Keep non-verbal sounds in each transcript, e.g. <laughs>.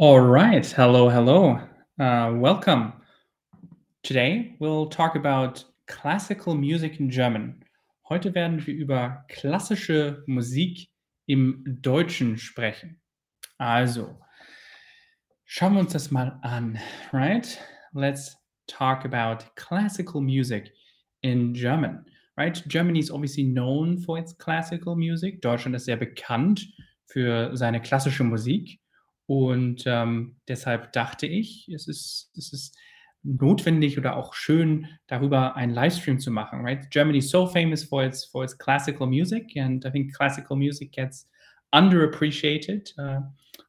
All right. Hello, hello. Uh, welcome. Today we'll talk about classical music in German. Heute werden wir über klassische Musik im Deutschen sprechen. Also, schauen wir uns das mal an, right? Let's talk about classical music in German, right? Germany is obviously known for its classical music. Deutschland ist sehr bekannt für seine klassische Musik. Und ähm, deshalb dachte ich, es ist, es ist notwendig oder auch schön, darüber einen Livestream zu machen. Right? Germany is so famous for its for its classical music, and I think classical music gets underappreciated uh,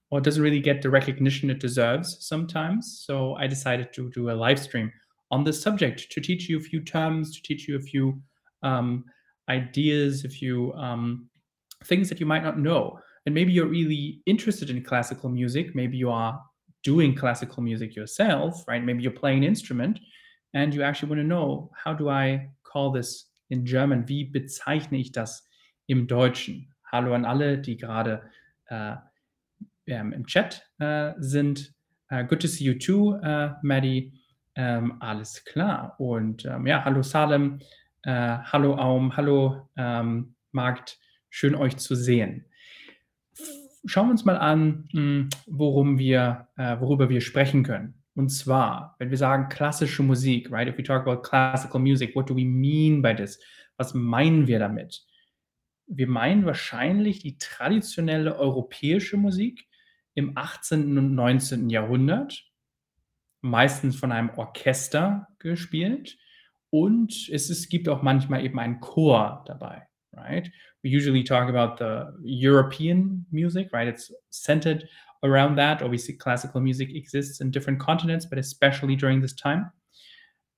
or doesn't really get the recognition it deserves sometimes. So I decided to do a live stream on this subject to teach you a few terms, to teach you a few um, ideas, a few um, things that you might not know and maybe you're really interested in classical music. Maybe you are doing classical music yourself right? Maybe you're playing an instrument and you actually want to know how do i call this in german? Wie bezeichne ich das im deutschen? Hallo an alle die gerade äh, ähm, im chat äh, sind. Uh, good to see you too uh, maddie. Ähm, alles klar. Und ähm, ja hallo salem hallo aum hallo ähm, markt. Schön euch zu sehen schauen wir uns mal an, hm, worum wir, äh, worüber wir sprechen können. Und zwar, wenn wir sagen klassische Musik, right? If we talk about classical music, what do we mean by this? Was meinen wir damit? Wir meinen wahrscheinlich die traditionelle europäische Musik im 18. und 19. Jahrhundert, meistens von einem Orchester gespielt. Und es, es gibt auch manchmal eben einen Chor dabei, right? We usually talk about the European music, right? It's centered around that. Obviously, classical music exists in different continents, but especially during this time,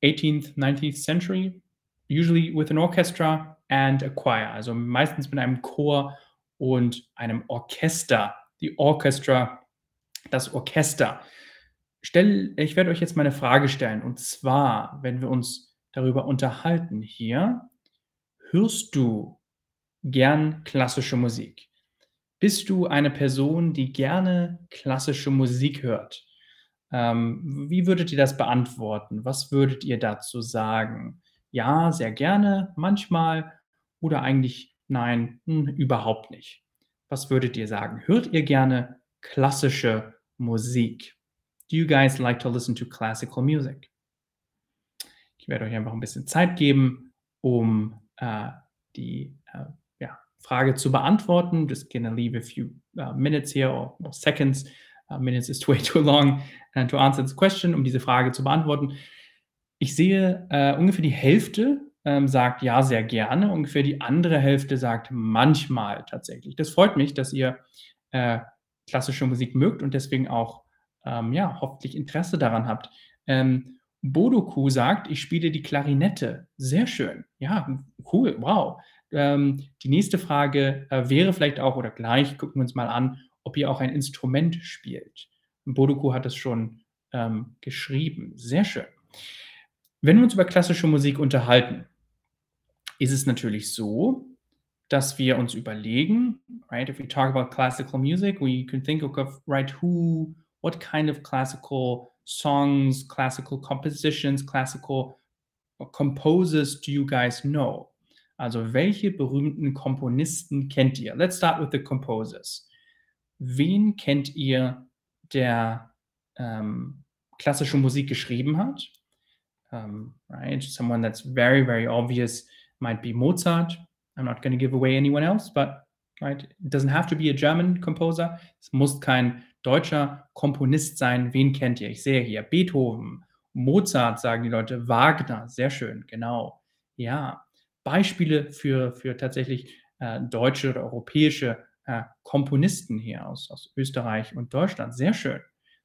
18th, 19th century, usually with an orchestra and a choir. Also meistens mit einem Chor und einem Orchester. Die Orchestra, das Orchester. Stell, ich werde euch jetzt mal eine Frage stellen. Und zwar, wenn wir uns darüber unterhalten hier, hörst du gern klassische Musik? Bist du eine Person, die gerne klassische Musik hört? Ähm, wie würdet ihr das beantworten? Was würdet ihr dazu sagen? Ja, sehr gerne, manchmal oder eigentlich nein, hm, überhaupt nicht. Was würdet ihr sagen? Hört ihr gerne klassische Musik? Do you guys like to listen to classical music? Ich werde euch einfach ein bisschen Zeit geben, um äh, die äh, Frage zu beantworten. Just gonna leave a few uh, minutes here or, or seconds. Uh, minutes is <laughs> way too long uh, to answer this question, um diese Frage zu beantworten. Ich sehe äh, ungefähr die Hälfte ähm, sagt ja sehr gerne, ungefähr die andere Hälfte sagt manchmal tatsächlich. Das freut mich, dass ihr äh, klassische Musik mögt und deswegen auch ähm, ja hoffentlich Interesse daran habt. Ähm, Bodoku sagt, ich spiele die Klarinette. Sehr schön. Ja, cool. Wow. Ähm, die nächste Frage äh, wäre vielleicht auch, oder gleich gucken wir uns mal an, ob ihr auch ein Instrument spielt. Bodoku hat es schon ähm, geschrieben. Sehr schön. Wenn wir uns über klassische Musik unterhalten, ist es natürlich so, dass wir uns überlegen, right, if we talk about classical music, we can think of, right, who, what kind of classical songs, classical compositions, classical composers do you guys know? Also welche berühmten Komponisten kennt ihr? Let's start with the composers. Wen kennt ihr, der ähm, klassische Musik geschrieben hat? Um, right, someone that's very, very obvious might be Mozart. I'm not going to give away anyone else, but right, it doesn't have to be a German composer. Es muss kein deutscher Komponist sein. Wen kennt ihr? Ich sehe hier Beethoven, Mozart, sagen die Leute, Wagner, sehr schön, genau. Ja, Beispiele für, für tatsächlich äh, deutsche oder europäische äh, Komponisten hier aus, aus Österreich und Deutschland. Sehr schön,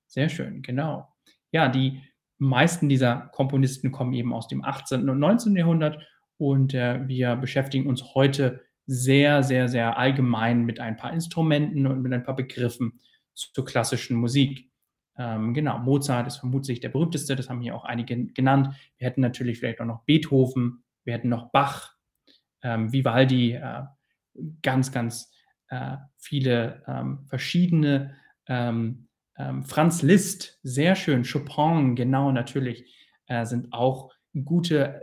sehr schön, genau. Ja, die meisten dieser Komponisten kommen eben aus dem 18. und 19. Jahrhundert und äh, wir beschäftigen uns heute sehr, sehr, sehr allgemein mit ein paar Instrumenten und mit ein paar Begriffen zur klassischen Musik. Ähm, genau, Mozart ist vermutlich der berühmteste, das haben hier auch einige genannt. Wir hätten natürlich vielleicht auch noch Beethoven, wir hätten noch Bach, ähm, Vivaldi, äh, ganz, ganz äh, viele ähm, verschiedene ähm, Ähm, Franz Liszt, sehr schön. Chopin, genau, natürlich, äh, sind auch gute,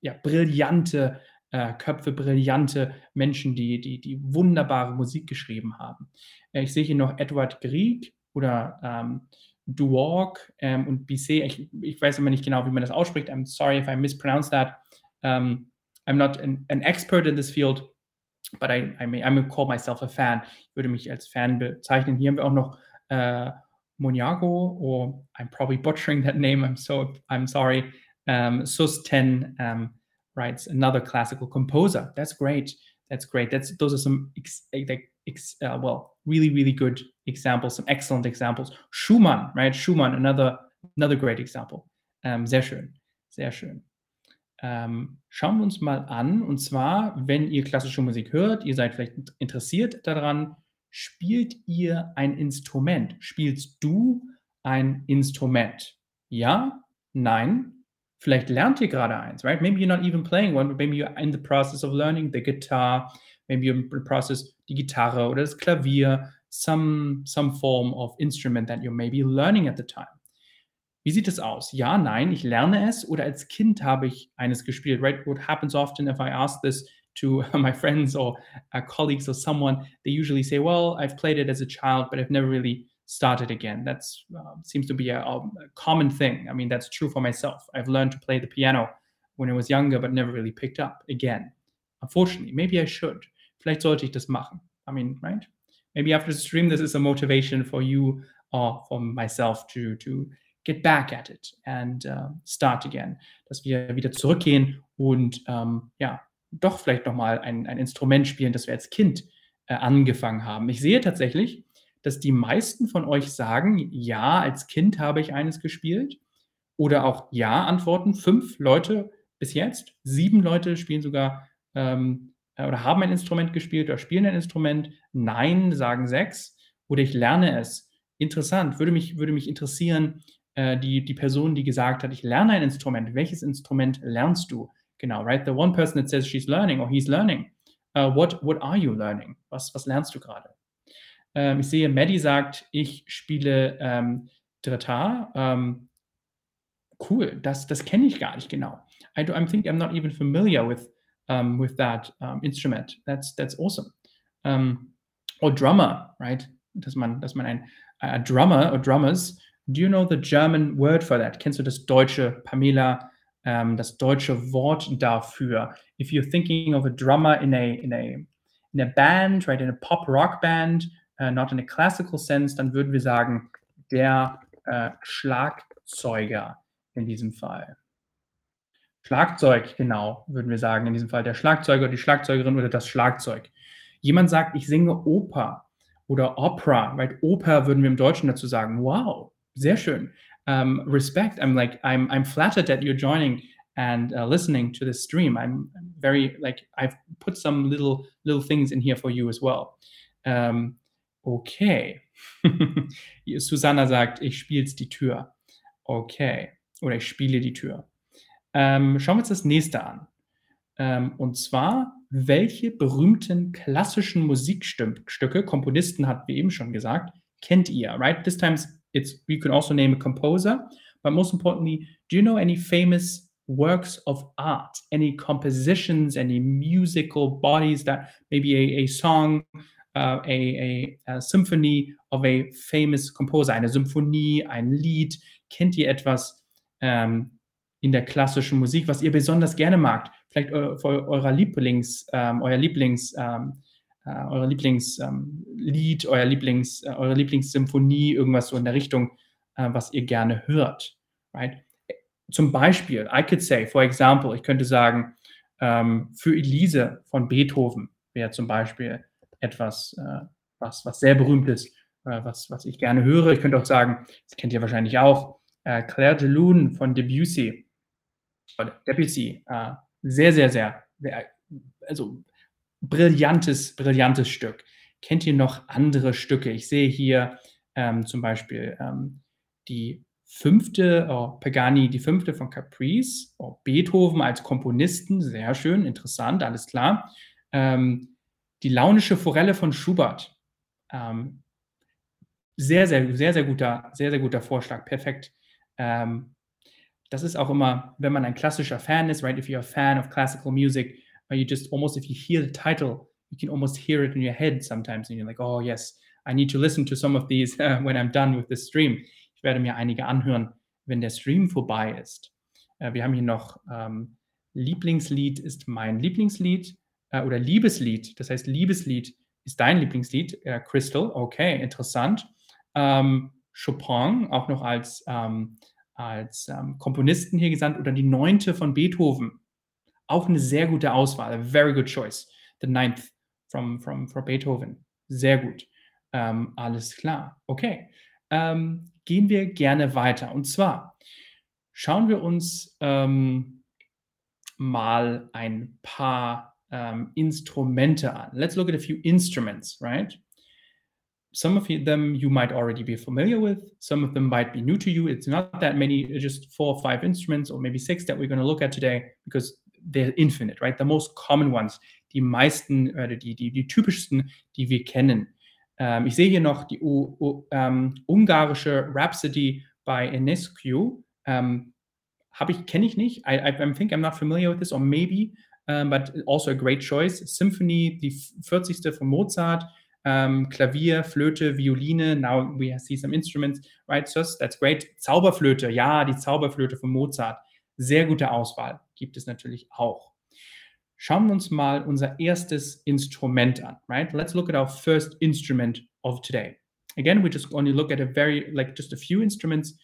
ja, brillante, äh, Köpfe, brillante Menschen, die die die wunderbare Musik geschrieben haben. Äh, ich sehe hier noch Edward Grieg oder, ähm, Dwork, ähm, und Bizet. Ich ich weiß immer nicht genau, wie man das ausspricht. I'm sorry if I mispronounce that. Um, I'm not an an expert in this field, but I I may I call myself a fan. Ich würde mich als Fan bezeichnen. Hier haben wir auch noch, äh, Moniago or I'm probably butchering that name. I'm so I'm sorry. Um, Ten, um, writes another classical composer. That's great. That's great. That's those are some ex ex uh, well, really, really good examples, some excellent examples. Schumann, right? Schumann, another another great example. Ähm, sehr schön, sehr schön. Ähm, schauen wir uns mal an, und zwar, wenn ihr klassische Musik hört, ihr seid vielleicht int interessiert daran, spielt ihr ein Instrument? Spielst du ein Instrument? Ja? Nein? Vielleicht lernt ihr gerade eins, right? Maybe you're not even playing one, but maybe you're in the process of learning the guitar, maybe you're in the process die Gitarre oder das Klavier, some some form of instrument that you're maybe learning at the time. Wie sieht es aus? Ja, nein, ich lerne es oder als Kind habe ich eines gespielt, right? What happens often if I ask this to <laughs> my friends or uh, colleagues or someone, they usually say, "Well, I've played it as a child, but I've never really started again." That's uh, seems to be a, a common thing. I mean, that's true for myself. I've learned to play the piano when I was younger, but never really picked up again. Unfortunately, maybe I should. Vielleicht sollte ich das machen. I mean, right? Maybe after the stream, this is a motivation for you or for myself to to get back at it and uh, start again. Dass wir wieder zurückgehen und ähm, ja, doch vielleicht noch mal ein ein Instrument spielen, das wir als Kind, äh, angefangen haben. Ich sehe tatsächlich, dass die meisten von euch sagen: „Ja, als Kind habe ich eines gespielt“ oder auch „Ja“ antworten. 5 Leute bis jetzt. 7 Leute spielen sogar, ähm, äh, oder haben ein Instrument gespielt oder spielen ein Instrument. „Nein“ sagen 6 oder „Ich lerne es“. Interessant, würde mich würde mich interessieren, äh, die die Person, die gesagt hat: „Ich lerne ein Instrument.“ Welches Instrument lernst du? Genau, right? The one person that says she's learning or he's learning. Uh, what what are you learning? Was was lernst du gerade? Ähm, ich sehe, Maddie sagt: „Ich spiele, ähm, Dritar.“ Ähm, cool, das das kenne ich gar nicht genau. I do I think I'm not even familiar with, um, with that, um, instrument. That's that's awesome. Ähm, or drummer, right? Dass man dass man ein a drummer or drummers. Do you know the German word for that? Kennst du das deutsche, Pamela, ähm, das deutsche Wort dafür? If you're thinking of a drummer in a in a in a band, right, in a Pop-Rock band, uh, not in a classical sense, dann würden wir sagen, der, äh, Schlagzeuger in diesem Fall. Schlagzeug, genau, würden wir sagen, in diesem Fall der Schlagzeuger, die Schlagzeugerin oder das Schlagzeug. Jemand sagt: „Ich singe Oper“ oder Opera, right? Oper würden wir im Deutschen dazu sagen. Wow, sehr schön. Um, respect. I'm like I'm I'm flattered that you're joining and, uh, listening to this stream. I'm very like I've put some little little things in here for you as well. Ähm, okay. <laughs> Susanna sagt: „Ich spiele die Tür.“ Okay. Oder ich spiele die Tür. Ähm, schauen wir uns das nächste an. Ähm, und zwar, welche berühmten klassischen Musikstüm Stücke, Komponisten hatten wir eben schon gesagt, kennt ihr, right? This times it's you can also name a composer, but most importantly, do you know any famous works of art, any compositions, any musical bodies that maybe a a song, uh, a a a symphony of a famous composer, eine Symphonie, ein Lied. Kennt ihr etwas, ähm, in der klassischen Musik, was ihr besonders gerne magt? Vielleicht eu vor eurer Lieblings ähm, euer Lieblings ähm, äh, euer Lieblings ähm, euer Lieblings äh, eure Lieblingssymphonie, irgendwas so in der Richtung, äh, was ihr gerne hört, right? Zum Beispiel, I could say, for example, ich könnte sagen, ähm, für Elise von Beethoven wäre zum Beispiel etwas, äh, was was sehr berühmt ist, äh, was was ich gerne höre. Ich könnte auch sagen, das kennt ihr wahrscheinlich auch, äh, Clair de Lune von Debussy. Debussy, sehr, sehr, sehr, sehr also brillantes brillantes Stück. Kennt ihr noch andere Stücke? Ich sehe hier, ähm, zum Beispiel, ähm, die 5., oh, Pagani, die 5. von Caprice, oh, Beethoven als Komponisten, sehr schön, interessant, alles klar. Ähm, die Launische Forelle von Schubert. Ähm Sehr, sehr, sehr, sehr guter sehr, sehr guter Vorschlag, perfekt. Ähm, das ist auch immer, wenn man ein klassischer Fan ist, right? If you're a fan of classical music, uh, you just almost if you hear the title, you can almost hear it in your head sometimes and you're like, "Oh yes, I need to listen to some of these <laughs> when I'm done with the stream." Ich werde mir einige anhören, wenn der Stream vorbei ist. Äh, wir haben hier noch, ähm, Lieblingslied ist mein Lieblingslied, äh, oder Liebeslied. Das heißt, Liebeslied ist dein Lieblingslied, äh, Crystal. Okay, interessant. Ähm, Chopin, auch noch als, ähm, als, ähm, Komponisten hier gesandt oder die Neunte von Beethoven. Auch eine sehr gute Auswahl, a very good choice. The Ninth from from from Beethoven. Sehr gut. Ähm, alles klar. Okay. Ähm, gehen wir gerne weiter. Und zwar schauen wir uns, ähm, mal ein paar, ähm, Instrumente an. Let's look at a few instruments, right? Some of them you might already be familiar with, some of them might be new to you. It's not that many, just 4 or 5 instruments or maybe 6 that we're gonna look at today because they're infinite, right? The most common ones, die meisten oder die die die typischsten, die wir kennen. Ähm, ich sehe hier noch die u u ähm, ungarische Rhapsody bei Enescu. Ähm, habe ich kenne ich nicht. I I think I'm not familiar with this or maybe, um, but also a great choice. Symphony, die 40. von Mozart, ähm, Klavier, Flöte, Violine. Now we see some instruments, right? So that's great. Zauberflöte, ja, die Zauberflöte von Mozart. Sehr gute Auswahl gibt es natürlich auch. Schauen wir uns mal unser erstes Instrument an, right? Let's look at our first instrument of today. Again, we just only look at a very, like just a few instruments.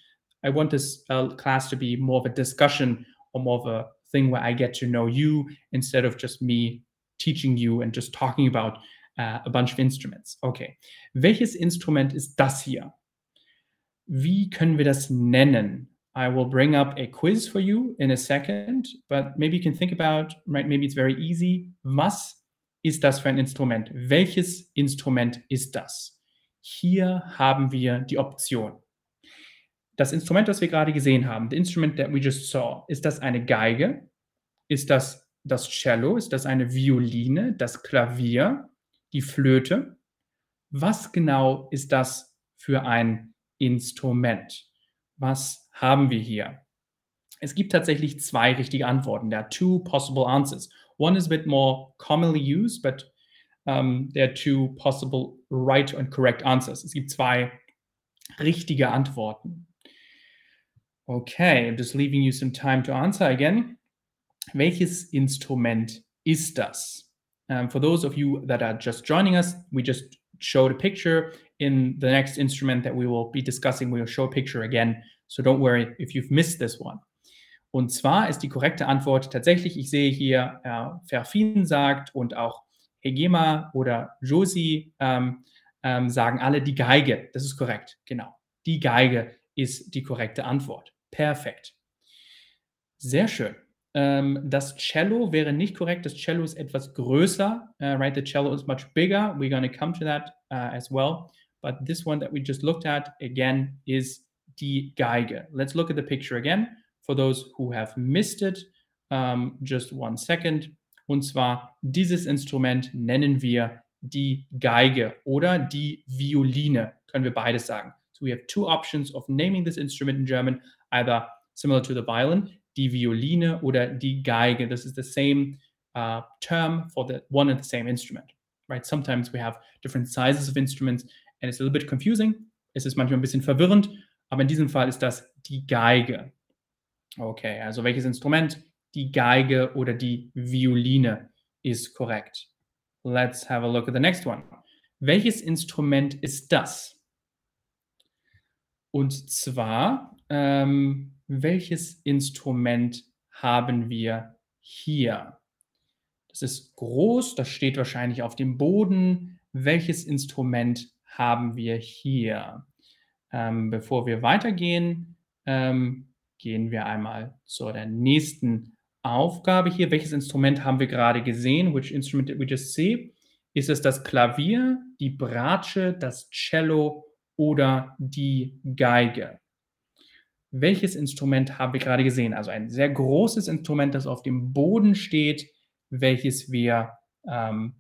I want this uh, class to be more of a discussion or more of a thing where I get to know you instead of just me teaching you and just talking about uh, a bunch of instruments. Okay. Welches Instrument ist das hier? Wie können wir das nennen? I will bring up a quiz for you in a second, but maybe you can think about, right? Maybe it's very easy. Was ist das für ein Instrument? Welches Instrument ist das? Hier haben wir die Option. Das Instrument, das wir gerade gesehen haben, the instrument that we just saw, ist das eine Geige? Ist das das Cello? Ist das eine Violine? Das Klavier? Die Flöte? Was genau ist das für ein Instrument? Was haben wir hier? Es gibt tatsächlich zwei richtige Antworten. There are two possible answers. One is a bit more commonly used, but um, there are two possible right and correct answers. Es gibt zwei richtige Antworten. Okay, I'm just leaving you some time to answer again. Welches Instrument ist das? Um, for those of you that are just joining us, we just showed a picture. In the next instrument that we will be discussing, we will show a picture again So don't worry if you've missed this one. Und zwar ist die korrekte Antwort tatsächlich, ich sehe hier, äh, Ferfin sagt und auch Hegema oder Josi ähm, ähm, sagen alle die Geige. Das ist korrekt, genau. Die Geige ist die korrekte Antwort. Perfekt. Sehr schön. Ähm, das Cello wäre nicht korrekt. Das Cello ist etwas größer. Uh, right, the cello is much bigger. We're going to come to that uh, as well. But this one that we just looked at again is die Geige. Let's look at the picture again for those who have missed it. Um, just one second. Und zwar dieses Instrument nennen wir die Geige oder die Violine. Können wir beides sagen. So we have two options of naming this instrument in German, either similar to the violin, die Violine oder die Geige. This is the same uh, term for the one and the same instrument, right? Sometimes we have different sizes of instruments and it's a little bit confusing. Es ist manchmal ein bisschen verwirrend, aber in diesem Fall ist das die Geige. Okay, also welches Instrument? Die Geige oder die Violine ist korrekt. Let's have a look at the next one. Welches Instrument ist das? Und zwar, ähm, welches Instrument haben wir hier? Das ist groß, das steht wahrscheinlich auf dem Boden. Welches Instrument haben wir hier? Ähm, bevor wir weitergehen, ähm, gehen wir einmal zu der nächsten Aufgabe hier. Welches Instrument haben wir gerade gesehen? Which instrument did we just see? Ist es das Klavier, die Bratsche, das Cello oder die Geige? Welches Instrument haben wir gerade gesehen? Also ein sehr großes Instrument, das auf dem Boden steht, welches wir ähm,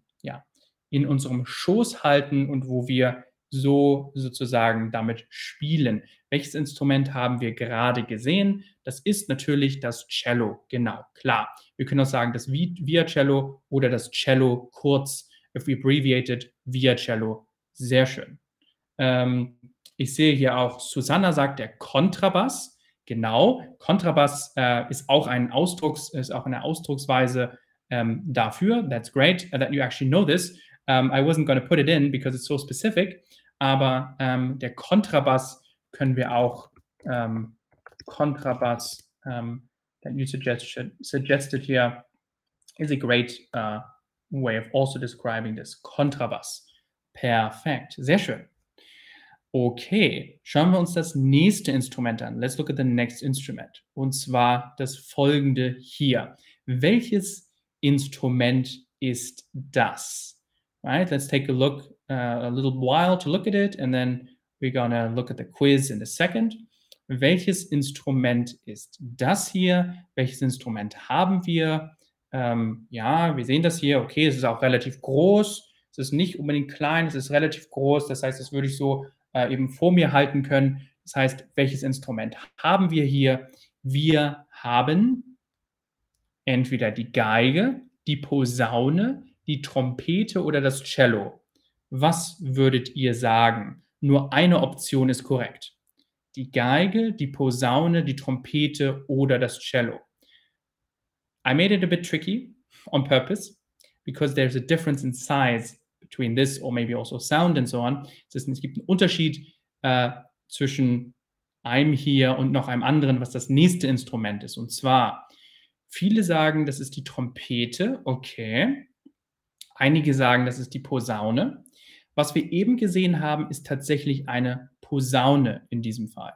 in unserem Schoß halten und wo wir so sozusagen damit spielen. Welches Instrument haben wir gerade gesehen? Das ist natürlich das Cello. Genau, klar. Wir können auch sagen das Viacello oder das Cello kurz, if we abbreviated Viacello. Sehr schön. Ähm, ich sehe hier auch, Susanna sagt der Kontrabass. Genau, Kontrabass äh, ist auch ein Ausdrucks, ist auch eine Ausdrucksweise ähm, dafür. That's great that you actually know this. Um, I wasn't going to put it in because it's so specific, aber ähm, der Kontrabass können wir auch ähm, Kontrabass um, that you suggested, suggested here is a great uh, way of also describing this. Kontrabass. Perfekt. Sehr schön. Okay, schauen wir uns das nächste Instrument an. Let's look at the next instrument. Und zwar das folgende hier. Welches Instrument ist das? Right, let's take a look, uh, a little while to look at it, and then we're gonna look at the quiz in a second. Welches Instrument ist das hier? Welches Instrument haben wir? Ähm, ja, wir sehen das hier. Okay, es ist auch relativ groß. Es ist nicht unbedingt klein, es ist relativ groß. Das heißt, das würde ich so äh, eben vor mir halten können. Das heißt, welches Instrument haben wir hier? Wir haben entweder die Geige, die Posaune, die Trompete oder das Cello. Was würdet ihr sagen? Nur eine Option ist korrekt. Die Geige, die Posaune, die Trompete oder das Cello. I made it a bit tricky on purpose because there's a difference in size between this or maybe also sound and so on. Es, gibt einen Unterschied äh, zwischen einem hier und noch einem anderen, was das nächste Instrument ist. Und zwar, viele sagen, das ist die Trompete, okay. Einige sagen, das ist die Posaune. Was wir eben gesehen haben, ist tatsächlich eine Posaune in diesem Fall.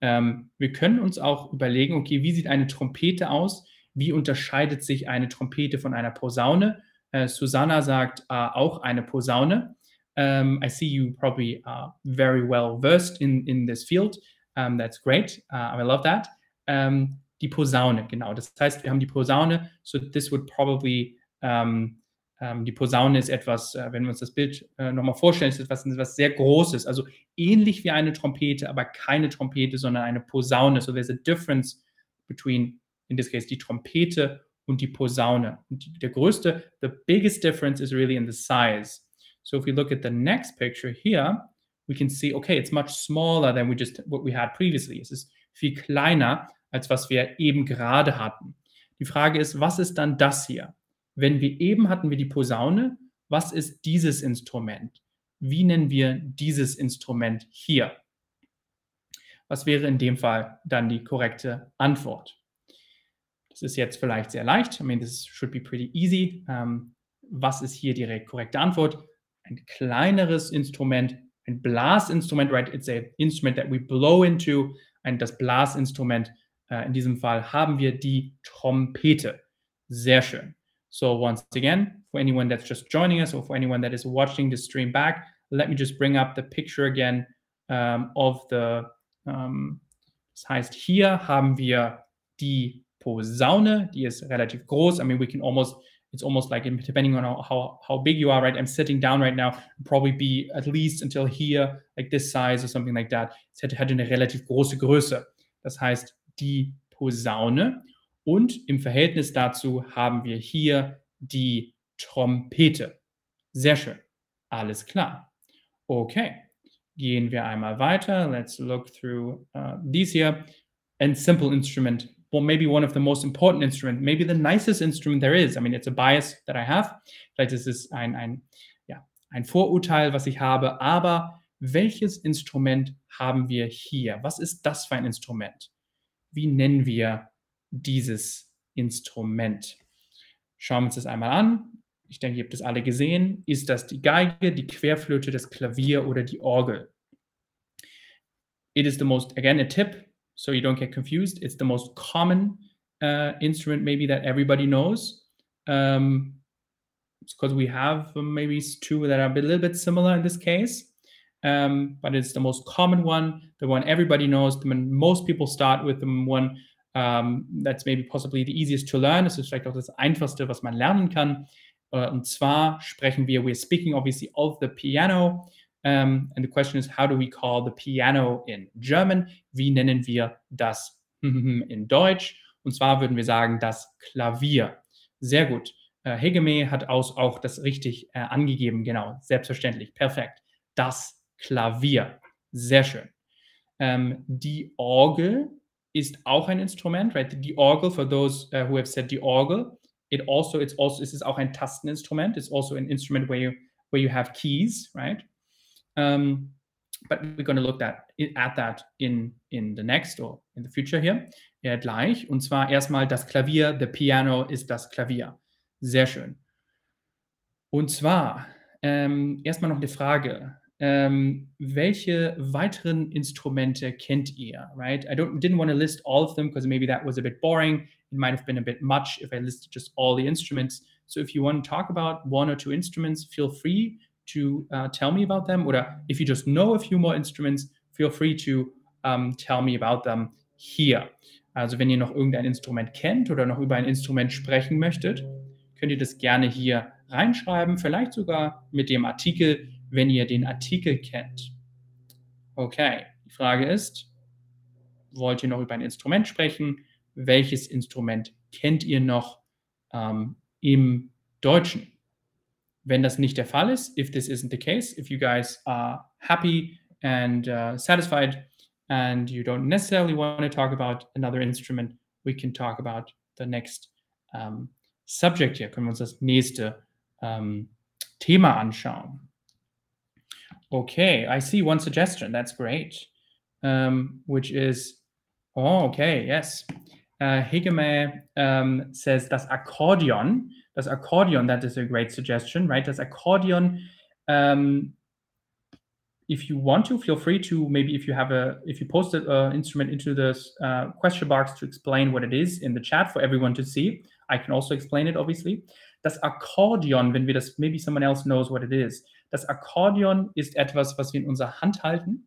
Ähm, wir können uns auch überlegen, okay, wie sieht eine Trompete aus? Wie unterscheidet sich eine Trompete von einer Posaune? Äh, Susanna sagt äh, auch eine Posaune. Um, ähm, I see you probably are very well versed in, in this field. Um, that's great. Uh, I love that. Um, die Posaune, genau. Das heißt, wir haben die Posaune. So this would probably um, ähm, die Posaune ist etwas, äh, wenn wir uns das Bild äh, nochmal vorstellen, ist etwas, etwas sehr Großes, also ähnlich wie eine Trompete, aber keine Trompete, sondern eine Posaune. So there's a difference between, in this case, die Trompete und die Posaune. Und die, der größte, the biggest difference is really in the size. So if we look at the next picture here, we can see, okay, it's much smaller than we just what we had previously. Es ist viel kleiner, als was wir eben gerade hatten. Die Frage ist, was ist dann das hier? Wenn wir eben hatten wir die Posaune, was ist dieses Instrument? Wie nennen wir dieses Instrument hier? Was wäre in dem Fall dann die korrekte Antwort? Das ist jetzt vielleicht sehr leicht. I mean, this should be pretty easy. Ähm, was ist hier die korrekte Antwort? Ein kleineres Instrument, ein Blasinstrument, right? It's a instrument that we blow into. Und das Blasinstrument, uh, in diesem Fall haben wir die Trompete. Sehr schön. So once again, for anyone that's just joining us or for anyone that is watching the stream back, let me just bring up the picture again um, of the, um, das heißt, hier haben wir die Posaune, die ist relativ groß. I mean, we can almost, it's almost like, depending on how, how big you are, right? I'm sitting down right now, probably be at least until here, like this size or something like that. Es hätte, hätte eine relativ große Größe. Das heißt, die Posaune und im Verhältnis dazu haben wir hier die Trompete. Sehr schön. Alles klar. Okay. Gehen wir einmal weiter. Let's look through uh, these here. And simple instrument. Well, maybe one of the most important instrument, maybe the nicest instrument there is. I mean, it's a bias that I have. Vielleicht ist es ein, ein, ja, ein Vorurteil, was ich habe. Aber welches Instrument haben wir hier? Was ist das für ein Instrument? Wie nennen wir dieses Instrument. Schauen wir uns das einmal an. Ich denke, ihr habt das alle gesehen. Ist das die Geige, die Querflöte, das Klavier oder die Orgel? It is the most, again, a tip, so you don't get confused. It's the most common uh, instrument, maybe that everybody knows. Um, because we have maybe two that are a little bit similar in this case. Um, but it's the most common one, the one everybody knows, the one most people start with, the one um, that's maybe possibly the easiest to learn. Es ist vielleicht auch das Einfachste, was man lernen kann. Uh, und zwar sprechen wir, we're speaking obviously of the piano. Um, and the question is, how do we call the piano in German? Wie nennen wir das in Deutsch? Und zwar würden wir sagen, das Klavier. Sehr gut. Äh, Hegeme hat aus, auch das richtig äh, angegeben. Genau, selbstverständlich. Perfekt. Das Klavier. Sehr schön. Ähm, die Orgel ist auch ein Instrument, right? Die Orgel, for those uh, who have said die Orgel, it also, it's also, es ist auch ein Tasteninstrument. It's also an instrument where you, where you have keys, right? Um, but we're going to look at, at that in, in the next or in the future here. Ja, gleich. Und zwar erstmal das Klavier, the piano ist das Klavier. Sehr schön. Und zwar ähm, erstmal noch eine Frage. Ähm, welche weiteren Instrumente kennt ihr? Right? I don't didn't want to list all of them because maybe that was a bit boring. It might have been a bit much if I listed just all the instruments. So if you want to talk about one or two instruments, feel free to uh, tell me about them. Or if you just know a few more instruments, feel free to um, tell me about them here. Also wenn ihr noch irgendein Instrument kennt oder noch über ein Instrument sprechen möchtet, könnt ihr das gerne hier reinschreiben, vielleicht sogar mit dem Artikel, wenn ihr den Artikel kennt. Okay, die Frage ist, wollt ihr noch über ein Instrument sprechen? Welches Instrument kennt ihr noch ähm, im Deutschen? Wenn das nicht der Fall ist, if this isn't the case, if you guys are happy and uh, satisfied and you don't necessarily want to talk about another instrument, we can talk about the next um, subject here. Können wir uns das nächste um, Thema anschauen. Okay, I see one suggestion. That's great. Um, which is, oh, okay, yes. Uh, Hegeme um, says das Akkordeon. Das Akkordeon, that is a great suggestion, right? Das Akkordeon um, if you want to, feel free to maybe if you have a if you post an uh, instrument into this uh, question box to explain what it is in the chat for everyone to see. I can also explain it, obviously. Das Akkordeon, wenn wir das, maybe someone else knows what it is. Das Akkordeon ist etwas, was wir in unserer Hand halten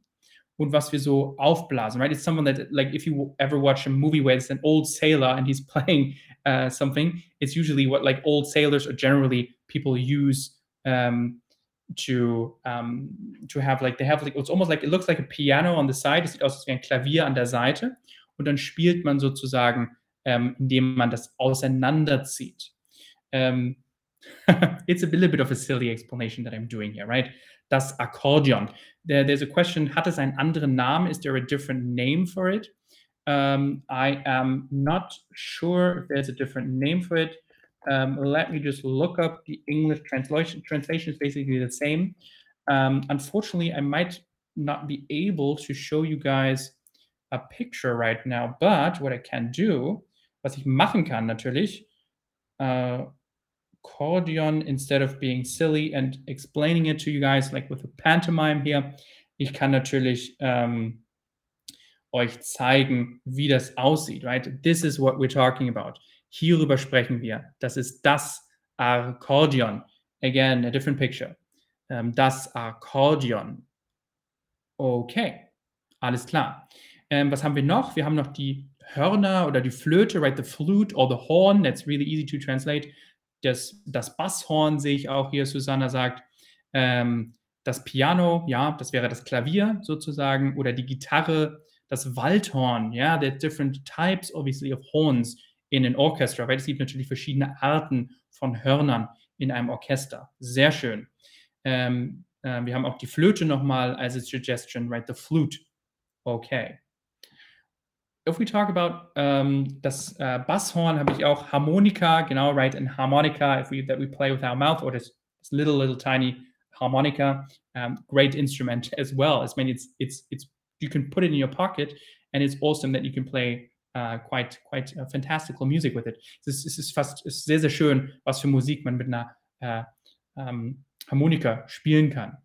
und was wir so aufblasen, right? It's someone that, like, if you ever watch a movie where it's an old sailor and he's <laughs> playing uh, something, it's usually what like old sailors or generally people use um, to um, to have like they have like it's almost like it looks like a piano on the side. Es sieht aus wie ein Klavier an der Seite und dann spielt man sozusagen, ähm, indem man das auseinanderzieht. Um, <laughs> it's a little bit of a silly explanation that I'm doing here, right? Das Akkordeon. There, there's a question: Hat es einen anderen Namen? Is there a different name for it? Um, I am not sure if there's a different name for it. Um, let me just look up the English translation. Translation is basically the same. Um, unfortunately, I might not be able to show you guys a picture right now, but what I can do, was ich machen kann natürlich, uh, Accordion, instead of being silly and explaining it to you guys like with a pantomime here, ich kann natürlich um, euch zeigen, wie das aussieht, right? This is what we're talking about. Hierüber sprechen wir. Das ist das Akkordeon. Again, a different picture. Ähm, das Akkordeon. Okay, alles klar. Ähm, was haben wir noch? Wir haben noch die Hörner oder die Flöte, right? The flute or the horn. That's really easy to translate. Das, das Basshorn sehe ich auch hier, Susanna sagt. Ähm, das Piano, ja, das wäre das Klavier sozusagen. Oder die Gitarre, das Waldhorn. Ja, there are different types, obviously, of horns in an orchestra, weil es gibt natürlich verschiedene Arten von Hörnern in einem Orchester. Sehr schön. Ähm, äh, wir haben auch die Flöte nochmal als a suggestion, right? The flute. Okay. If we talk about um, das uh, Basshorn, habe ich auch Harmonika, genau, right? And harmonica, if we that we play with our mouth, or this, this little little tiny harmonica, um, great instrument <laughs> as well. I mean, it's it's it's you can put it in your pocket, and it's awesome that you can play uh, quite, quite uh, fantastical music with it. Es ist, ist fast ist sehr, sehr schön, was für Musik man mit einer äh, ähm, Harmonika spielen kann.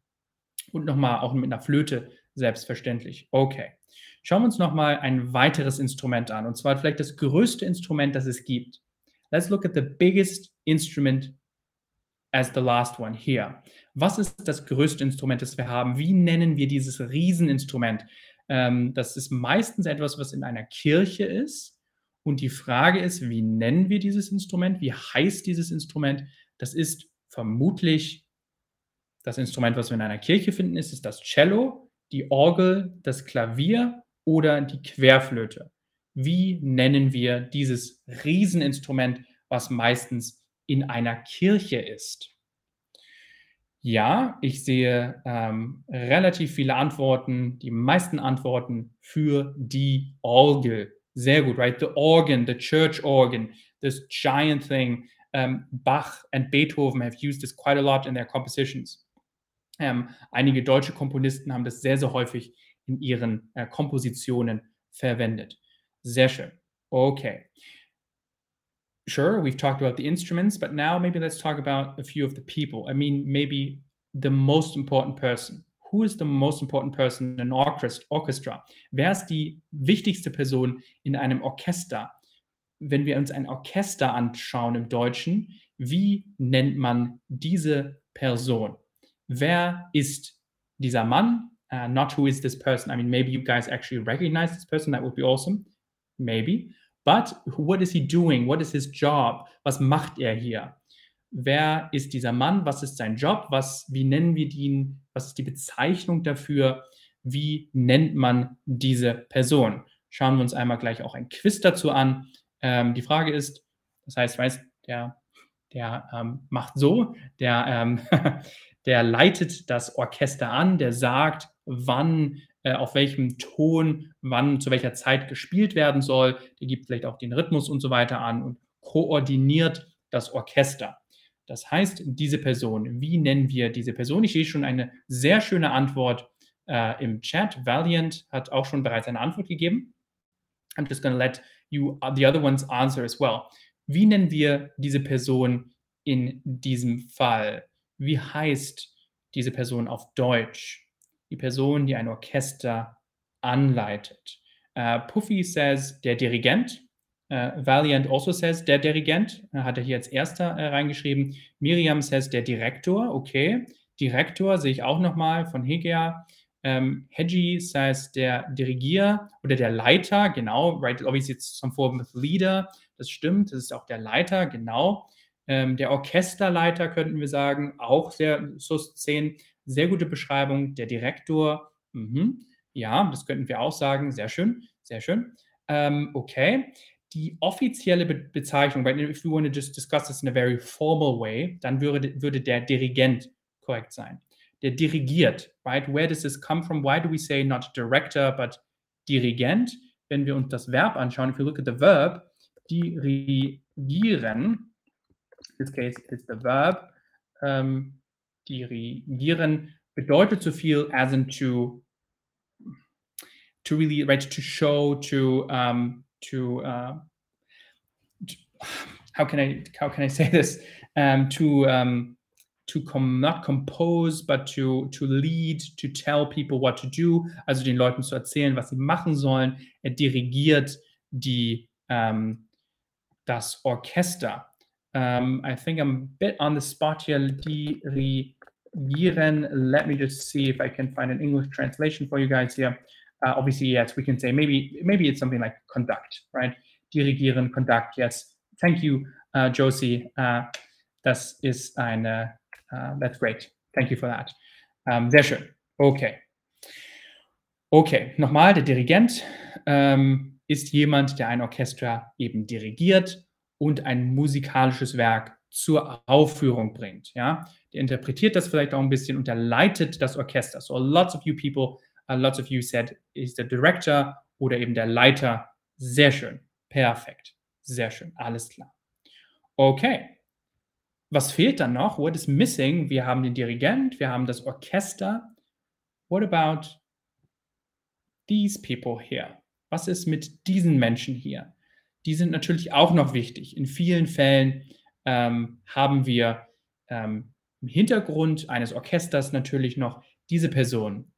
Und nochmal auch mit einer Flöte, selbstverständlich. Okay. Schauen wir uns nochmal ein weiteres Instrument an. Und zwar vielleicht das größte Instrument, das es gibt. Let's look at the biggest instrument as the last one here. Was ist das größte Instrument, das wir haben? Wie nennen wir dieses Rieseninstrument? Ähm, das ist meistens etwas, was in einer Kirche ist. Und die Frage ist, wie nennen wir dieses Instrument? Wie heißt dieses Instrument? Das ist vermutlich Das Instrument, was wir in einer Kirche finden, ist es das Cello, die Orgel, das Klavier oder die Querflöte. Wie nennen wir dieses Rieseninstrument, was meistens in einer Kirche ist? Ja, ich sehe ähm, relativ viele Antworten, die meisten Antworten für die Orgel. Sehr gut, right? The organ, the church organ, this giant thing. Um, Bach and Beethoven have used this quite a lot in their compositions. Ähm, einige deutsche Komponisten haben das sehr, sehr häufig in ihren äh, Kompositionen verwendet. Sehr schön. Okay. Sure, we've talked about the instruments, but now maybe let's talk about a few of the people. I mean, maybe the most important person. Who is the most important person in an orchestra? Wer ist die wichtigste Person in einem Orchester? Wenn wir uns ein Orchester anschauen im Deutschen, wie nennt man diese Person? Wer ist dieser Mann? Uh, not who is this person. I mean, maybe you guys actually recognize this person. That would be awesome. Maybe. But what is he doing? What is his job? Was macht er hier? Wer ist dieser Mann? Was ist sein Job? Was, wie nennen wir ihn? Was ist die Bezeichnung dafür? Wie nennt man diese Person? Schauen wir uns einmal gleich auch ein Quiz dazu an. Ähm, die Frage ist, das heißt, weiß, der, der ähm, macht so, der, ähm, <laughs> der leitet das Orchester an, der sagt, wann äh, auf welchem Ton, wann, zu welcher Zeit gespielt werden soll. Der gibt vielleicht auch den Rhythmus und so weiter an und koordiniert das Orchester. Das heißt, diese Person, wie nennen wir diese Person? Ich sehe schon eine sehr schöne Antwort äh, im Chat. Valiant hat auch schon bereits eine Antwort gegeben. I'm just going to let you uh, the other ones answer as well. Wie nennen wir diese Person in diesem Fall? Wie heißt diese Person auf Deutsch? Die Person, die ein Orchester anleitet. Uh, Puffy says der Dirigent. Uh, Valiant also says der Dirigent. Uh, hat er hier als erster reingeschrieben. Miriam says der Direktor. Okay. Direktor sehe ich auch nochmal von Hegea. Ähm, Hedgie says der Dirigier oder der Leiter, genau, right, obviously it's some form of leader, das stimmt, das ist auch der Leiter, genau. Ähm, der Orchesterleiter könnten wir sagen, auch sehr SUS 10. Sehr gute Beschreibung. Der Direktor, mhm. ja, das könnten wir auch sagen. Sehr schön, sehr schön. Ähm, okay. Die offizielle Be Bezeichnung, but if we want to just discuss this in a very formal way, dann würde, würde der Dirigent korrekt sein. Der dirigiert, right? Where does this come from? Why do we say not director, but Dirigent? Wenn wir uns das Verb anschauen, if you look at the verb, dirigieren, in this case it's the verb, um, dirigieren bedeutet so viel as in to to really right to show to um to uh to, how can I how can I say this? Um to um to com not compose but to to lead to tell people what to do also den Leuten zu erzählen was sie machen sollen. Er dirigiert die ähm, das Orchester. Um, I think I'm a bit on the spot here. Dirigieren Giren. Let me just see if I can find an English translation for you guys here. Uh, obviously, yes, we can say maybe maybe it's something like conduct, right? Dirigieren, conduct, yes. Thank you, uh, Josie. Uh, das ist eine, uh, that's great. Thank you for that. Um, sehr schön. Okay. Okay, nochmal, der Dirigent ähm, ist jemand, der ein Orchester eben dirigiert und ein musikalisches Werk zur Aufführung bringt. Ja? Interpretiert das vielleicht auch ein bisschen und er leitet das Orchester. So lots of you people, uh, lots of you said, is the director oder eben der Leiter. Sehr schön. Perfekt. Sehr schön. Alles klar. Okay. Was fehlt dann noch? What is missing? Wir haben den Dirigent, wir haben das Orchester. What about these people here? Was ist mit diesen Menschen hier? Die sind natürlich auch noch wichtig. In vielen Fällen ähm, haben wir ähm, im Hintergrund eines Orchesters natürlich noch diese Person.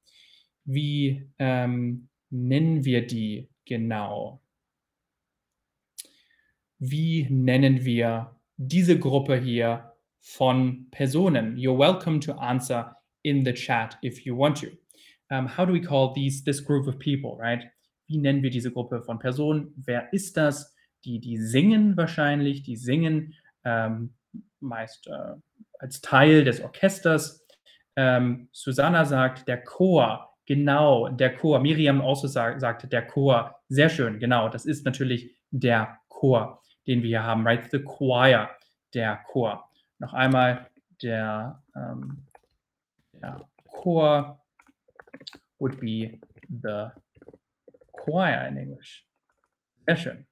Wie ähm, nennen wir die genau? Wie nennen wir diese Gruppe hier von Personen? You're welcome to answer in the chat if you want to. Um, how do we call these this group of people, right? Wie nennen wir diese Gruppe von Personen? Wer ist das? Die, die singen wahrscheinlich, die singen ähm, meist äh, als Teil des Orchesters. Ähm, Susanna sagt, der Chor. Genau, der Chor. Miriam also sag, sagte, der Chor. Sehr schön, genau. Das ist natürlich der Chor, den wir hier haben, right? The choir, der Chor. Noch einmal, der, ähm, der Chor would be the choir in English. Sehr schön.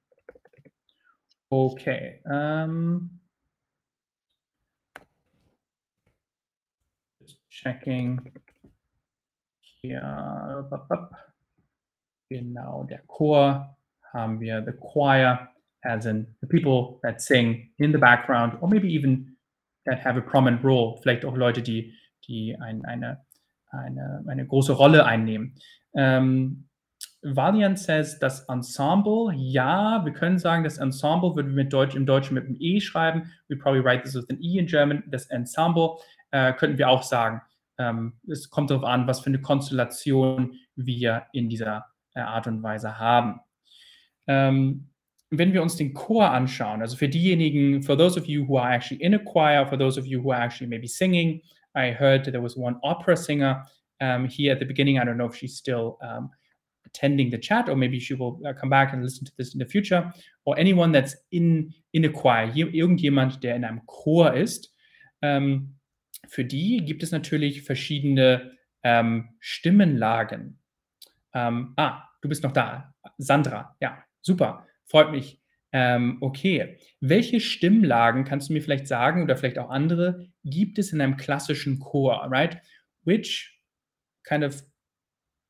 Okay. Um, checking hier. Genau, der Chor haben wir the choir, as in the people that sing in the background, or maybe even that have a prominent role. Vielleicht auch Leute, die, die ein, eine, eine, eine große Rolle einnehmen. Ähm, Valiant says das Ensemble, ja, wir können sagen, das Ensemble würden wir mit Deutsch, im Deutschen mit einem E schreiben. We probably write this with an E in German. Das Ensemble äh, könnten wir auch sagen. Ähm, es kommt darauf an, was für eine Konstellation wir in dieser äh, Art und Weise haben. Ähm, wenn wir uns den Chor anschauen, also für diejenigen, for those of you who are actually in a choir, for those of you who are actually maybe singing, I heard there was one opera singer um, here at the beginning. I don't know if she's still um, attending the chat, or maybe she will uh, come back and listen to this in the future. Or anyone that's in, in a choir, irgendjemand, der in einem Chor ist. Ähm, für die gibt es natürlich verschiedene ähm, Stimmenlagen. Ähm, ah, du bist noch da. Sandra, ja, super, freut mich. Ähm, okay, welche Stimmlagen kannst du mir vielleicht sagen oder vielleicht auch andere gibt es in einem klassischen Chor, right? Which kind of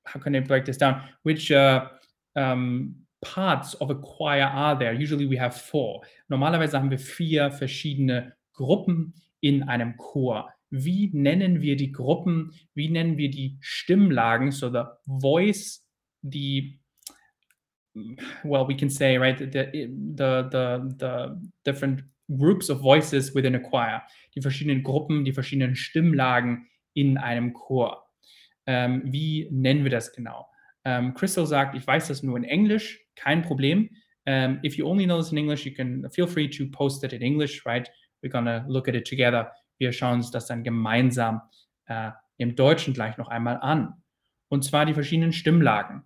how can I break this down? Which uh, um, parts of a choir are there? Usually we have four. Normalerweise haben wir vier verschiedene Gruppen in einem Chor. Wie nennen wir die Gruppen? Wie nennen wir die Stimmlagen? So the voice, the well, we can say right the the the, the different groups of voices within a choir. Die verschiedenen Gruppen, die verschiedenen Stimmlagen in einem Chor. Ähm, wie nennen wir das genau? Ähm, Crystal sagt, ich weiß das nur in Englisch, kein Problem. Um, ähm, if you only know this in English, you can feel free to post it in English, right? We're gonna look at it together. Wir schauen uns das dann gemeinsam äh, im Deutschen gleich noch einmal an. Und zwar die verschiedenen Stimmlagen.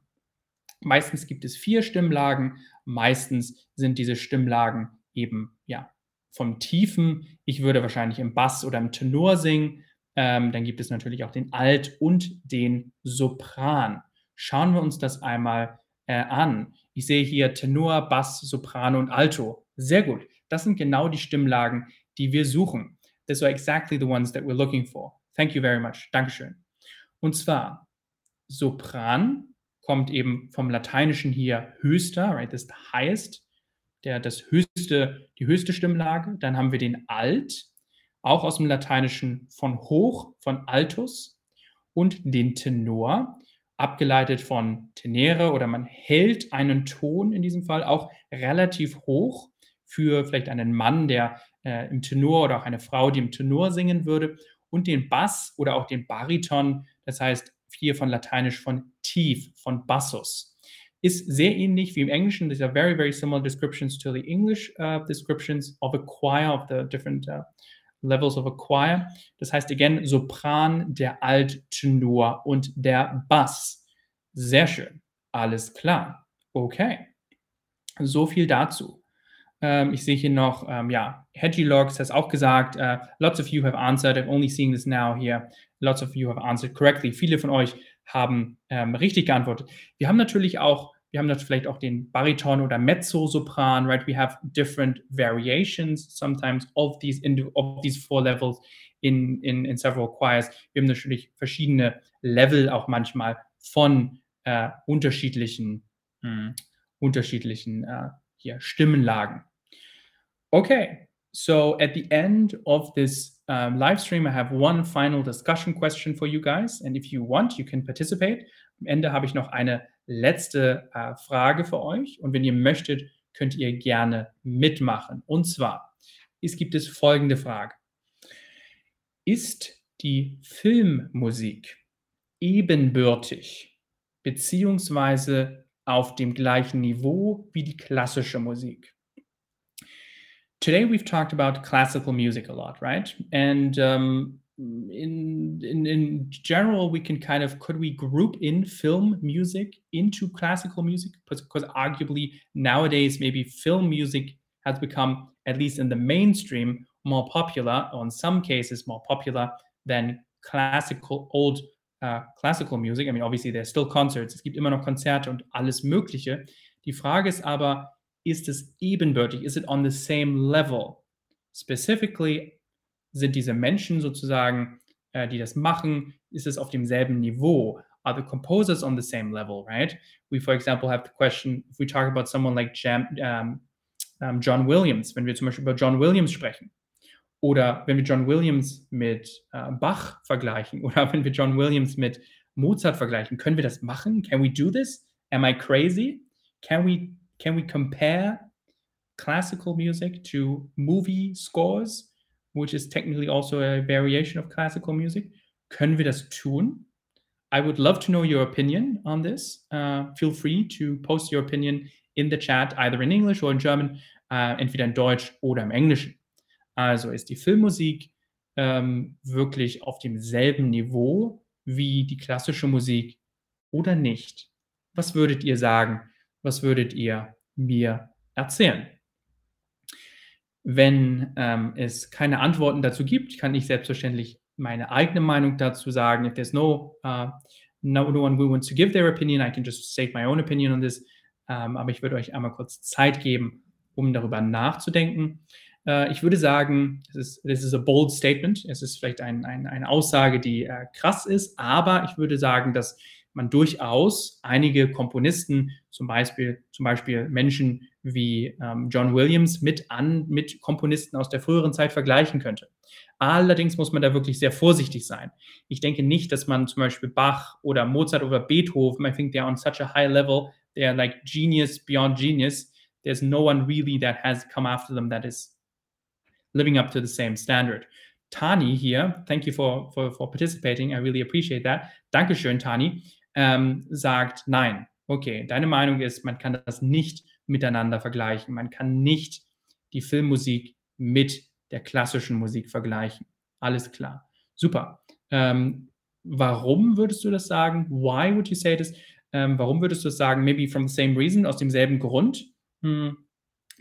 Meistens gibt es vier Stimmlagen. Meistens sind diese Stimmlagen eben ja vom Tiefen. Ich würde wahrscheinlich im Bass oder im Tenor singen. Ähm, dann gibt es natürlich auch den Alt und den Sopran. Schauen wir uns das einmal äh, an. Ich sehe hier Tenor, Bass, Sopran und Alto. Sehr gut. Das sind genau die Stimmlagen, die wir suchen. These are exactly the ones that we're looking for. Thank you very much. Dankeschön. Und zwar Sopran kommt eben vom Lateinischen hier höchster, right? Das highest, der, das höchste, die höchste Stimmlage. Dann haben wir den Alt, auch aus dem Lateinischen von hoch, von altus und den Tenor, abgeleitet von tenere oder man hält einen Ton in diesem Fall auch relativ hoch für vielleicht einen Mann, der äh, im Tenor oder auch eine Frau, die im Tenor singen würde und den Bass oder auch den Bariton, das heißt hier von Lateinisch von tief, von Bassus. Ist sehr ähnlich wie im Englischen. These are very, very similar descriptions to the English uh, descriptions of a choir, of the different uh, levels of a choir. Das heißt, again, Sopran, der Alt, Tenor und der Bass. Sehr schön. Alles klar. Okay. So viel dazu. Ähm, ich sehe hier noch, ähm, ja, Hedgelogs has auch gesagt, uh, lots of you have answered. I'm only seeing this now here. Lots of you have answered correctly. Viele von euch haben ähm, richtig geantwortet. Wir haben natürlich auch wir haben natürlich vielleicht auch den Bariton oder Mezzosopran, right? We have different variations sometimes of these of these four levels in, in, in several choirs. Wir haben natürlich verschiedene Level auch manchmal von äh, unterschiedlichen, mh, hm, unterschiedlichen äh, hier Stimmenlagen. Okay, so at the end of this um, live stream, I have one final discussion question for you guys. And if you want, you can participate. Am Ende habe ich noch eine letzte äh, Frage für euch. Und wenn ihr möchtet, könnt ihr gerne mitmachen. Und zwar, es gibt es folgende Frage. Ist die Filmmusik ebenbürtig beziehungsweise auf dem gleichen Niveau wie die klassische Musik? Today we've talked about classical music a lot, right? And um, in, in in general, we can kind of could we group in film music into classical music? Because arguably nowadays, maybe film music has become, at least in the mainstream, more popular, or in some cases more popular than classical old uh, classical music. I mean, obviously there's still concerts, es gibt immer noch Konzerte und alles Mögliche. Die Frage ist aber, ist es ebenbürtig? Is it on the same level? Specifically, sind diese Menschen sozusagen, äh, die das machen, ist es auf demselben Niveau? Are the composers on the same level, right? We, for example, have the question, if we talk about someone like Jam, um, um, John Williams, wenn wir zum Beispiel über John Williams sprechen, oder wenn wir John Williams mit äh, Bach vergleichen, <laughs> oder wenn wir John Williams mit Mozart vergleichen, können wir das machen? Can we do this? Am I crazy? Can we, can we compare classical music to movie scores? Which is technically also a variation of classical music. Können wir das tun? I would love to know your opinion on this. Uh, feel free to post your opinion in the chat, either in English or in German, uh, entweder in Deutsch oder im Englischen. Also ist die Filmmusik ähm, wirklich auf demselben Niveau wie die klassische Musik oder nicht? Was würdet ihr sagen? Was würdet ihr mir erzählen? Wenn ähm, es keine Antworten dazu gibt, kann ich selbstverständlich meine eigene Meinung dazu sagen. If there's no, uh, no, one who wants to give their opinion, I can just state my own opinion on this. Ähm, aber ich würde euch einmal kurz Zeit geben, um darüber nachzudenken. Äh, ich würde sagen, es ist, this is a bold statement. Es ist vielleicht ein, ein, eine Aussage, die äh, krass ist, aber ich würde sagen, dass man durchaus einige Komponisten, zum Beispiel, zum Beispiel Menschen wie ähm, John Williams, mit, an, mit Komponisten aus der früheren Zeit vergleichen könnte. Allerdings muss man da wirklich sehr vorsichtig sein. Ich denke nicht, dass man zum Beispiel Bach oder Mozart oder Beethoven, I think they're on such a high level, they're like genius beyond genius. There's no one really that has come after them that is living up to the same standard. Tani hier, thank you for, for, for participating, I really appreciate that. Dankeschön, Tani ähm, sagt, nein, okay, deine Meinung ist, man kann das nicht miteinander vergleichen. Man kann nicht die Filmmusik mit der klassischen Musik vergleichen. Alles klar. Super. Ähm, warum würdest du das sagen? Why would you say this? Ähm, warum würdest du das sagen? Maybe from the same reason, aus demselben Grund. Hm.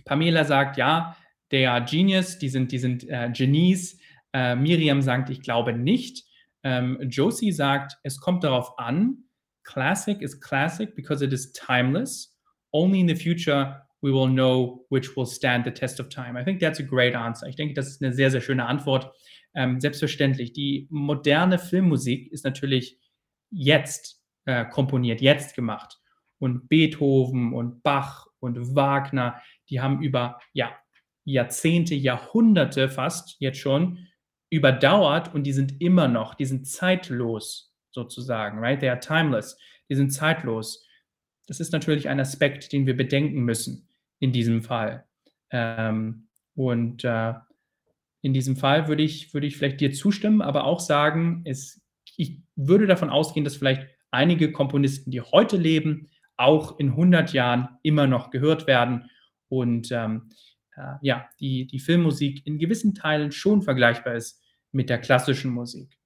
Pamela sagt, ja, they are genius, die sind, die sind äh, Genies. Äh, Miriam sagt, ich glaube nicht. Ähm, Josie sagt, es kommt darauf an, classic is classic because it is timeless. Only in the future we will know which will stand the test of time. I think that's a great answer. Ich denke, das ist eine sehr, sehr schöne Antwort. Ähm, selbstverständlich, die moderne Filmmusik ist natürlich jetzt äh, komponiert, jetzt gemacht. Und Beethoven und Bach und Wagner, die haben über ja, Jahrzehnte, Jahrhunderte fast jetzt schon überdauert und die sind immer noch, die sind zeitlos sozusagen, right? They are timeless. Die sind zeitlos. Das ist natürlich ein Aspekt, den wir bedenken müssen in diesem Fall. Ähm, und äh, in diesem Fall würde ich, würde ich vielleicht dir zustimmen, aber auch sagen, es, ich würde davon ausgehen, dass vielleicht einige Komponisten, die heute leben, auch in 100 Jahren immer noch gehört werden und ähm, äh, ja, die, die Filmmusik in gewissen Teilen schon vergleichbar ist mit der klassischen Musik.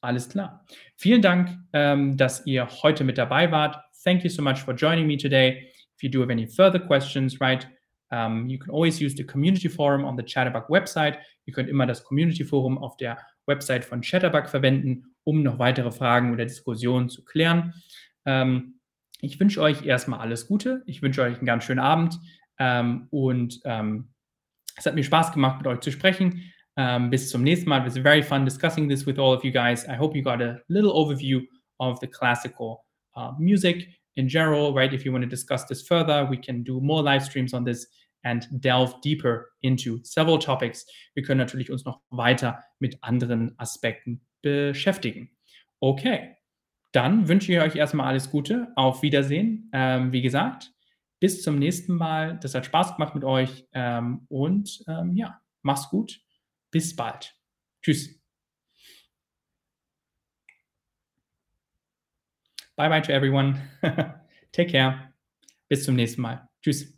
Alles klar. Vielen Dank, ähm, dass ihr heute mit dabei wart. Thank you so much for joining me today. If you do have any further questions, right, um, you can always use the Community Forum on the Chatterbug website. Ihr könnt immer das Community Forum auf der Website von Chatterbug verwenden, um noch weitere Fragen oder Diskussionen zu klären. Ähm, ich wünsche euch erstmal alles Gute. Ich wünsche euch einen ganz schönen Abend ähm, und ähm, es hat mir Spaß gemacht, mit euch zu sprechen. Um, bis zum nächsten Mal. It was very fun discussing this with all of you guys. I hope you got a little overview of the classical uh, music in general, right? If you want to discuss this further, we can do more live streams on this and delve deeper into several topics. Wir können natürlich uns noch weiter mit anderen Aspekten beschäftigen. Okay, dann wünsche ich euch erstmal alles Gute. Auf Wiedersehen. Ähm, wie gesagt, bis zum nächsten Mal. Das hat Spaß gemacht mit euch. Ähm, und ähm, ja, mach's gut. Bis bald. Tschüss. Bye bye to everyone. <laughs> Take care. Bis zum nächsten Mal. Tschüss.